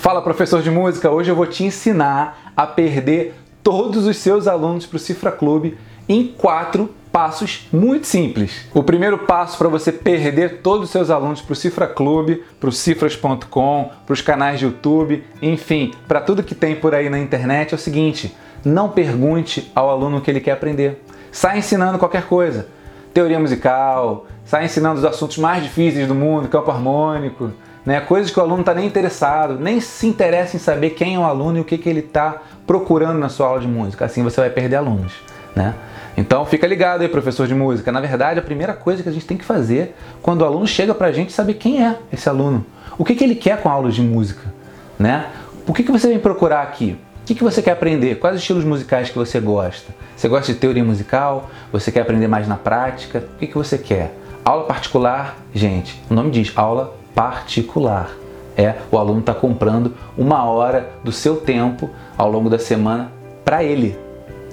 Fala professor de música, hoje eu vou te ensinar a perder todos os seus alunos para o Cifra Clube em quatro passos muito simples. O primeiro passo para você perder todos os seus alunos para o Cifra Clube, para o cifras.com, para os canais de YouTube, enfim, para tudo que tem por aí na internet é o seguinte: não pergunte ao aluno o que ele quer aprender. Sai ensinando qualquer coisa. Teoria musical, sai ensinando os assuntos mais difíceis do mundo, campo harmônico, né? coisas que o aluno está nem interessado, nem se interessa em saber quem é o aluno e o que, que ele está procurando na sua aula de música. Assim você vai perder alunos. Né? Então fica ligado aí, professor de música. Na verdade, a primeira coisa que a gente tem que fazer quando o aluno chega para a gente é saber quem é esse aluno. O que, que ele quer com a aula de música? Né? O que, que você vem procurar aqui? O que, que você quer aprender? Quais estilos musicais que você gosta? Você gosta de teoria musical? Você quer aprender mais na prática? O que, que você quer? Aula particular, gente, o nome diz aula particular. É, o aluno está comprando uma hora do seu tempo ao longo da semana para ele,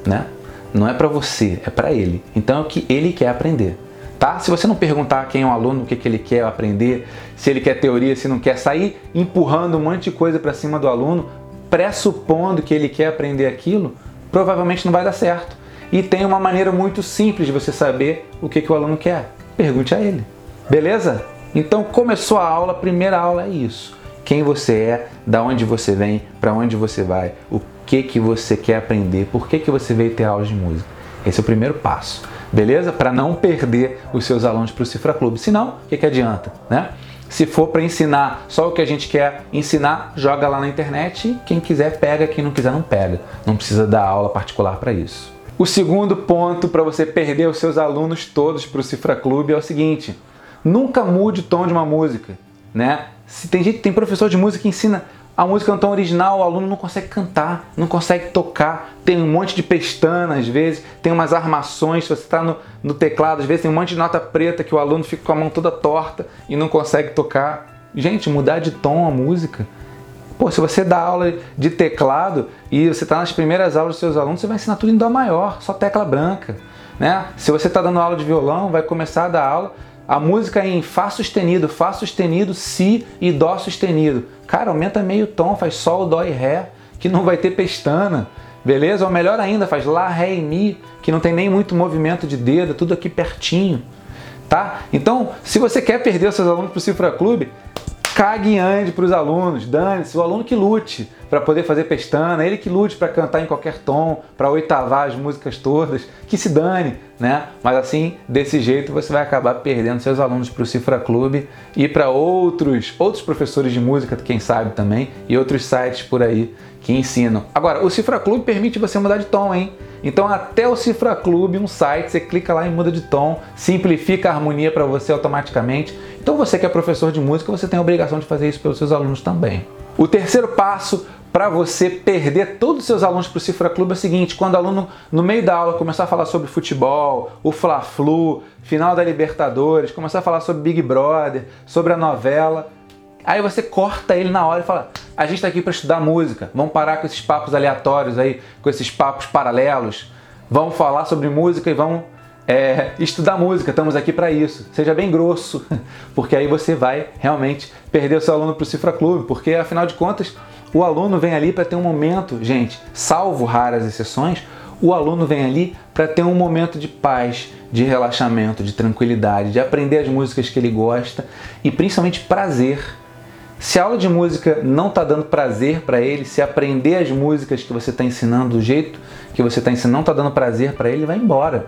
né? Não é para você, é para ele. Então é o que ele quer aprender. Tá? Se você não perguntar quem é o aluno, o que, que ele quer aprender, se ele quer teoria, se não quer sair empurrando um monte de coisa para cima do aluno, pressupondo que ele quer aprender aquilo, provavelmente não vai dar certo. E tem uma maneira muito simples de você saber o que, que o aluno quer. Pergunte a ele. Beleza? Então começou a aula, a primeira aula é isso. Quem você é, da onde você vem, para onde você vai, o que que você quer aprender, por que que você veio ter aulas de música. Esse é o primeiro passo, beleza? Para não perder os seus alunos para o Cifra Clube. Senão, o que, que adianta, né? Se for para ensinar só o que a gente quer ensinar, joga lá na internet e quem quiser pega, quem não quiser não pega. Não precisa dar aula particular para isso. O segundo ponto para você perder os seus alunos todos para o Cifra Clube é o seguinte: nunca mude o tom de uma música, né? Se tem gente, tem professor de música que ensina a música não tão original, o aluno não consegue cantar, não consegue tocar, tem um monte de pestana às vezes, tem umas armações, se você está no, no, teclado, às vezes tem um monte de nota preta que o aluno fica com a mão toda torta e não consegue tocar. Gente, mudar de tom a música. Pô, se você dá aula de teclado e você está nas primeiras aulas dos seus alunos, você vai ensinar tudo em Dó maior, só tecla branca. Né? Se você está dando aula de violão, vai começar a dar aula a música em Fá sustenido, Fá sustenido, Si e Dó sustenido. Cara, aumenta meio tom, faz Sol, Dó e Ré, que não vai ter pestana. Beleza? Ou melhor ainda, faz Lá, Ré e Mi, que não tem nem muito movimento de dedo, tudo aqui pertinho. Tá? Então, se você quer perder os seus alunos para o Cifra Clube, cague e ande para os alunos, dane-se, o aluno que lute para poder fazer pestana, ele que lute para cantar em qualquer tom, para oitavar as músicas todas, que se dane, né? Mas assim, desse jeito você vai acabar perdendo seus alunos para o Cifra Clube e para outros, outros professores de música, quem sabe também, e outros sites por aí que ensinam. Agora, o Cifra Clube permite você mudar de tom, hein? Então, até o Cifra Clube, um site, você clica lá e muda de tom, simplifica a harmonia para você automaticamente. Então, você que é professor de música, você tem a obrigação de fazer isso pelos seus alunos também. O terceiro passo para você perder todos os seus alunos para o Cifra Clube é o seguinte: quando o aluno, no meio da aula, começar a falar sobre futebol, o Fla-Flu, final da Libertadores, começar a falar sobre Big Brother, sobre a novela, aí você corta ele na hora e fala: a gente está aqui para estudar música. Vamos parar com esses papos aleatórios aí, com esses papos paralelos. Vamos falar sobre música e vamos é, estudar música. Estamos aqui para isso. Seja bem grosso, porque aí você vai realmente perder o seu aluno para o Cifra Clube, porque afinal de contas o aluno vem ali para ter um momento, gente, salvo raras exceções, o aluno vem ali para ter um momento de paz, de relaxamento, de tranquilidade, de aprender as músicas que ele gosta e principalmente prazer se a aula de música não está dando prazer para ele, se aprender as músicas que você está ensinando do jeito que você está ensinando não está dando prazer para ele, vai embora,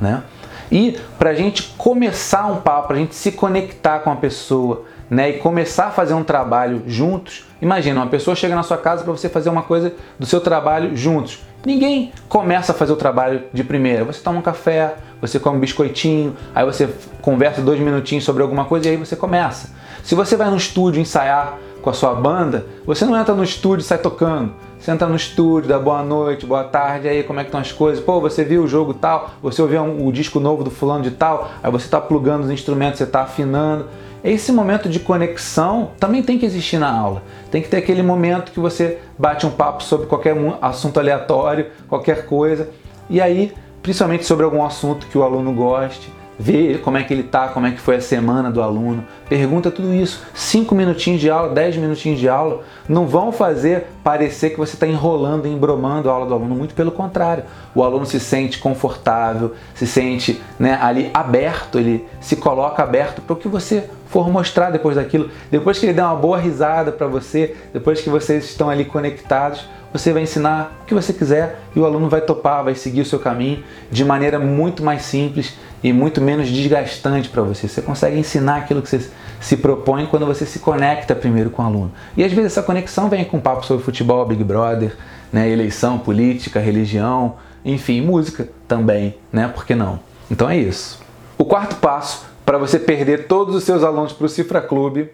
né? E para a gente começar um papo, para a gente se conectar com a pessoa, né, e começar a fazer um trabalho juntos. Imagina, uma pessoa chega na sua casa para você fazer uma coisa do seu trabalho juntos. Ninguém começa a fazer o trabalho de primeira. Você toma um café, você come um biscoitinho, aí você conversa dois minutinhos sobre alguma coisa e aí você começa. Se você vai no estúdio ensaiar com a sua banda, você não entra no estúdio e sai tocando. Você entra no estúdio, dá boa noite, boa tarde, aí como é que estão as coisas? Pô, você viu o jogo tal, você ouviu um, o disco novo do fulano de tal, aí você está plugando os instrumentos, você está afinando. Esse momento de conexão também tem que existir na aula. Tem que ter aquele momento que você bate um papo sobre qualquer assunto aleatório, qualquer coisa, e aí, principalmente sobre algum assunto que o aluno goste, vê como é que ele tá, como é que foi a semana do aluno, pergunta tudo isso. Cinco minutinhos de aula, dez minutinhos de aula, não vão fazer parecer que você está enrolando, embromando a aula do aluno. Muito pelo contrário, o aluno se sente confortável, se sente né, ali aberto, ele se coloca aberto para o que você for mostrar depois daquilo. Depois que ele der uma boa risada para você, depois que vocês estão ali conectados, você vai ensinar o que você quiser e o aluno vai topar, vai seguir o seu caminho de maneira muito mais simples e muito menos desgastante para você. Você consegue ensinar aquilo que você se propõe quando você se conecta primeiro com o aluno. E às vezes essa conexão vem com papo sobre futebol, Big Brother, né, eleição, política, religião, enfim, música também, né? Por que não? Então é isso. O quarto passo para você perder todos os seus alunos para o Cifra Clube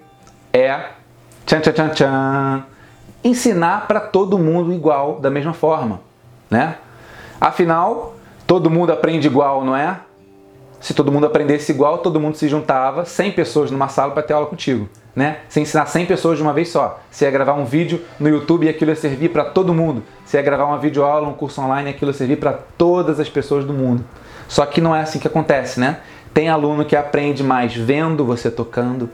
é tchan, tchan, tchan, tchan, ensinar para todo mundo igual, da mesma forma, né? Afinal, todo mundo aprende igual, não é? Se todo mundo aprendesse igual, todo mundo se juntava, 100 pessoas numa sala para ter aula contigo, né? Você ensinar 100 pessoas de uma vez só. Você ia gravar um vídeo no YouTube e aquilo ia servir para todo mundo. Você ia gravar uma videoaula, um curso online e aquilo ia servir para todas as pessoas do mundo. Só que não é assim que acontece, né? Tem aluno que aprende mais vendo você tocando,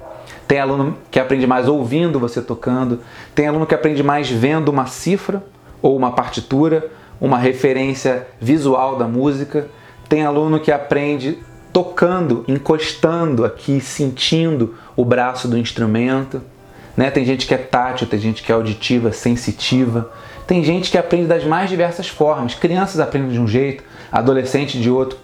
tem aluno que aprende mais ouvindo você tocando, tem aluno que aprende mais vendo uma cifra ou uma partitura, uma referência visual da música, tem aluno que aprende tocando, encostando aqui, sentindo o braço do instrumento. Né? Tem gente que é tátil, tem gente que é auditiva, sensitiva. Tem gente que aprende das mais diversas formas. Crianças aprendem de um jeito, adolescente de outro,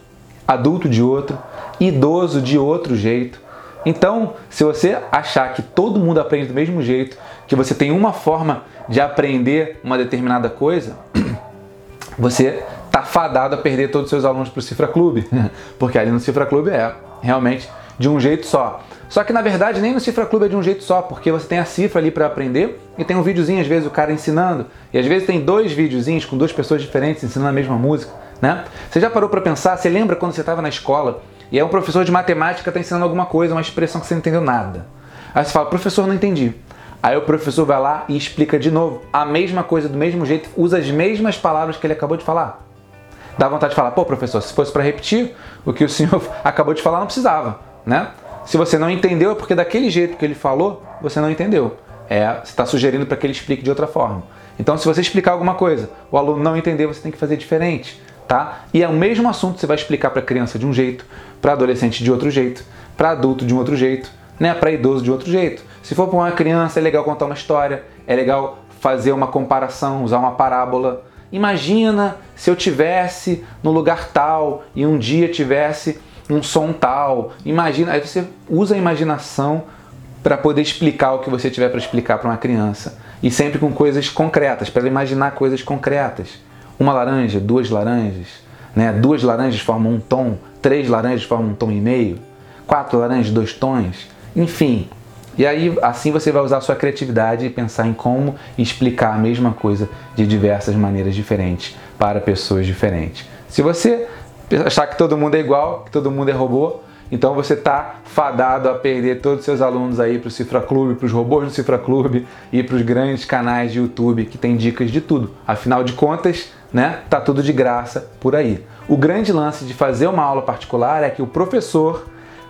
adulto de outro, idoso de outro jeito. Então, se você achar que todo mundo aprende do mesmo jeito, que você tem uma forma de aprender uma determinada coisa, você está fadado a perder todos os seus alunos para o Cifra Clube, porque ali no Cifra Clube é realmente de um jeito só. Só que na verdade nem no Cifra Clube é de um jeito só, porque você tem a cifra ali para aprender e tem um videozinho às vezes o cara ensinando, e às vezes tem dois videozinhos com duas pessoas diferentes ensinando a mesma música, né? Você já parou para pensar, você lembra quando você estava na escola e aí um professor de matemática está ensinando alguma coisa, uma expressão que você não entendeu nada. Aí você fala, professor, não entendi. Aí o professor vai lá e explica de novo a mesma coisa do mesmo jeito, usa as mesmas palavras que ele acabou de falar. Dá vontade de falar, pô, professor, se fosse para repetir o que o senhor acabou de falar, não precisava, né? Se você não entendeu, é porque daquele jeito que ele falou, você não entendeu. É, você está sugerindo para que ele explique de outra forma. Então, se você explicar alguma coisa, o aluno não entender, você tem que fazer diferente, tá? E é o mesmo assunto, você vai explicar para criança de um jeito, para adolescente de outro jeito, para adulto de um outro jeito, né? Para idoso de outro jeito. Se for para uma criança, é legal contar uma história, é legal fazer uma comparação, usar uma parábola. Imagina se eu tivesse no lugar tal e um dia tivesse um som tal. Imagina, aí você usa a imaginação para poder explicar o que você tiver para explicar para uma criança. E sempre com coisas concretas, para ela imaginar coisas concretas. Uma laranja, duas laranjas, né? Duas laranjas formam um tom, três laranjas formam um tom e meio, quatro laranjas, dois tons, enfim. E aí assim você vai usar a sua criatividade e pensar em como explicar a mesma coisa de diversas maneiras diferentes para pessoas diferentes. Se você achar que todo mundo é igual, que todo mundo é robô, então você está fadado a perder todos os seus alunos aí para o Cifra Clube, para os robôs do Cifra Clube e para os grandes canais de YouTube que tem dicas de tudo. Afinal de contas, né, tá tudo de graça por aí. O grande lance de fazer uma aula particular é que o professor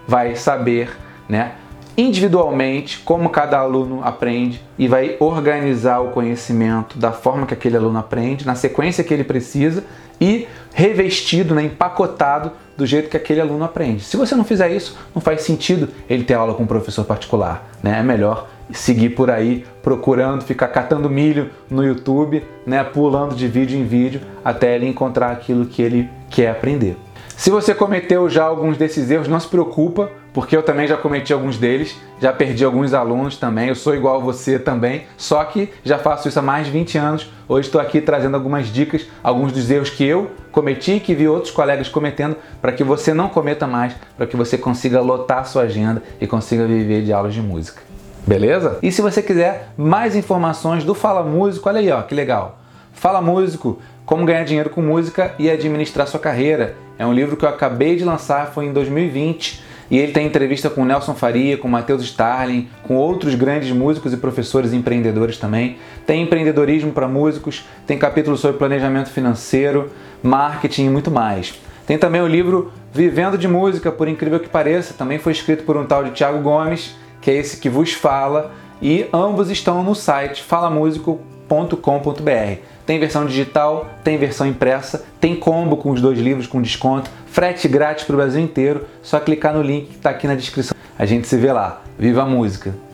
vai saber, né, individualmente como cada aluno aprende e vai organizar o conhecimento da forma que aquele aluno aprende, na sequência que ele precisa e revestido, né, empacotado do jeito que aquele aluno aprende. Se você não fizer isso, não faz sentido ele ter aula com um professor particular. Né? É melhor seguir por aí procurando, ficar catando milho no YouTube, né, pulando de vídeo em vídeo até ele encontrar aquilo que ele quer aprender. Se você cometeu já alguns desses erros, não se preocupa, porque eu também já cometi alguns deles, já perdi alguns alunos também, eu sou igual a você também, só que já faço isso há mais de 20 anos. Hoje estou aqui trazendo algumas dicas, alguns dos erros que eu cometi e que vi outros colegas cometendo, para que você não cometa mais, para que você consiga lotar sua agenda e consiga viver de aulas de música. Beleza? E se você quiser mais informações do Fala Músico, olha aí, ó, que legal. Fala Músico, como ganhar dinheiro com música e administrar sua carreira. É um livro que eu acabei de lançar, foi em 2020, e ele tem entrevista com Nelson Faria, com Matheus Starling, com outros grandes músicos e professores empreendedores também. Tem empreendedorismo para músicos, tem capítulo sobre planejamento financeiro, marketing e muito mais. Tem também o livro Vivendo de Música, por incrível que pareça, também foi escrito por um tal de Thiago Gomes, que é esse que vos fala, e ambos estão no site falamusico.com.br. Tem versão digital, tem versão impressa, tem combo com os dois livros com desconto, frete grátis para o Brasil inteiro. Só clicar no link que está aqui na descrição. A gente se vê lá. Viva a música!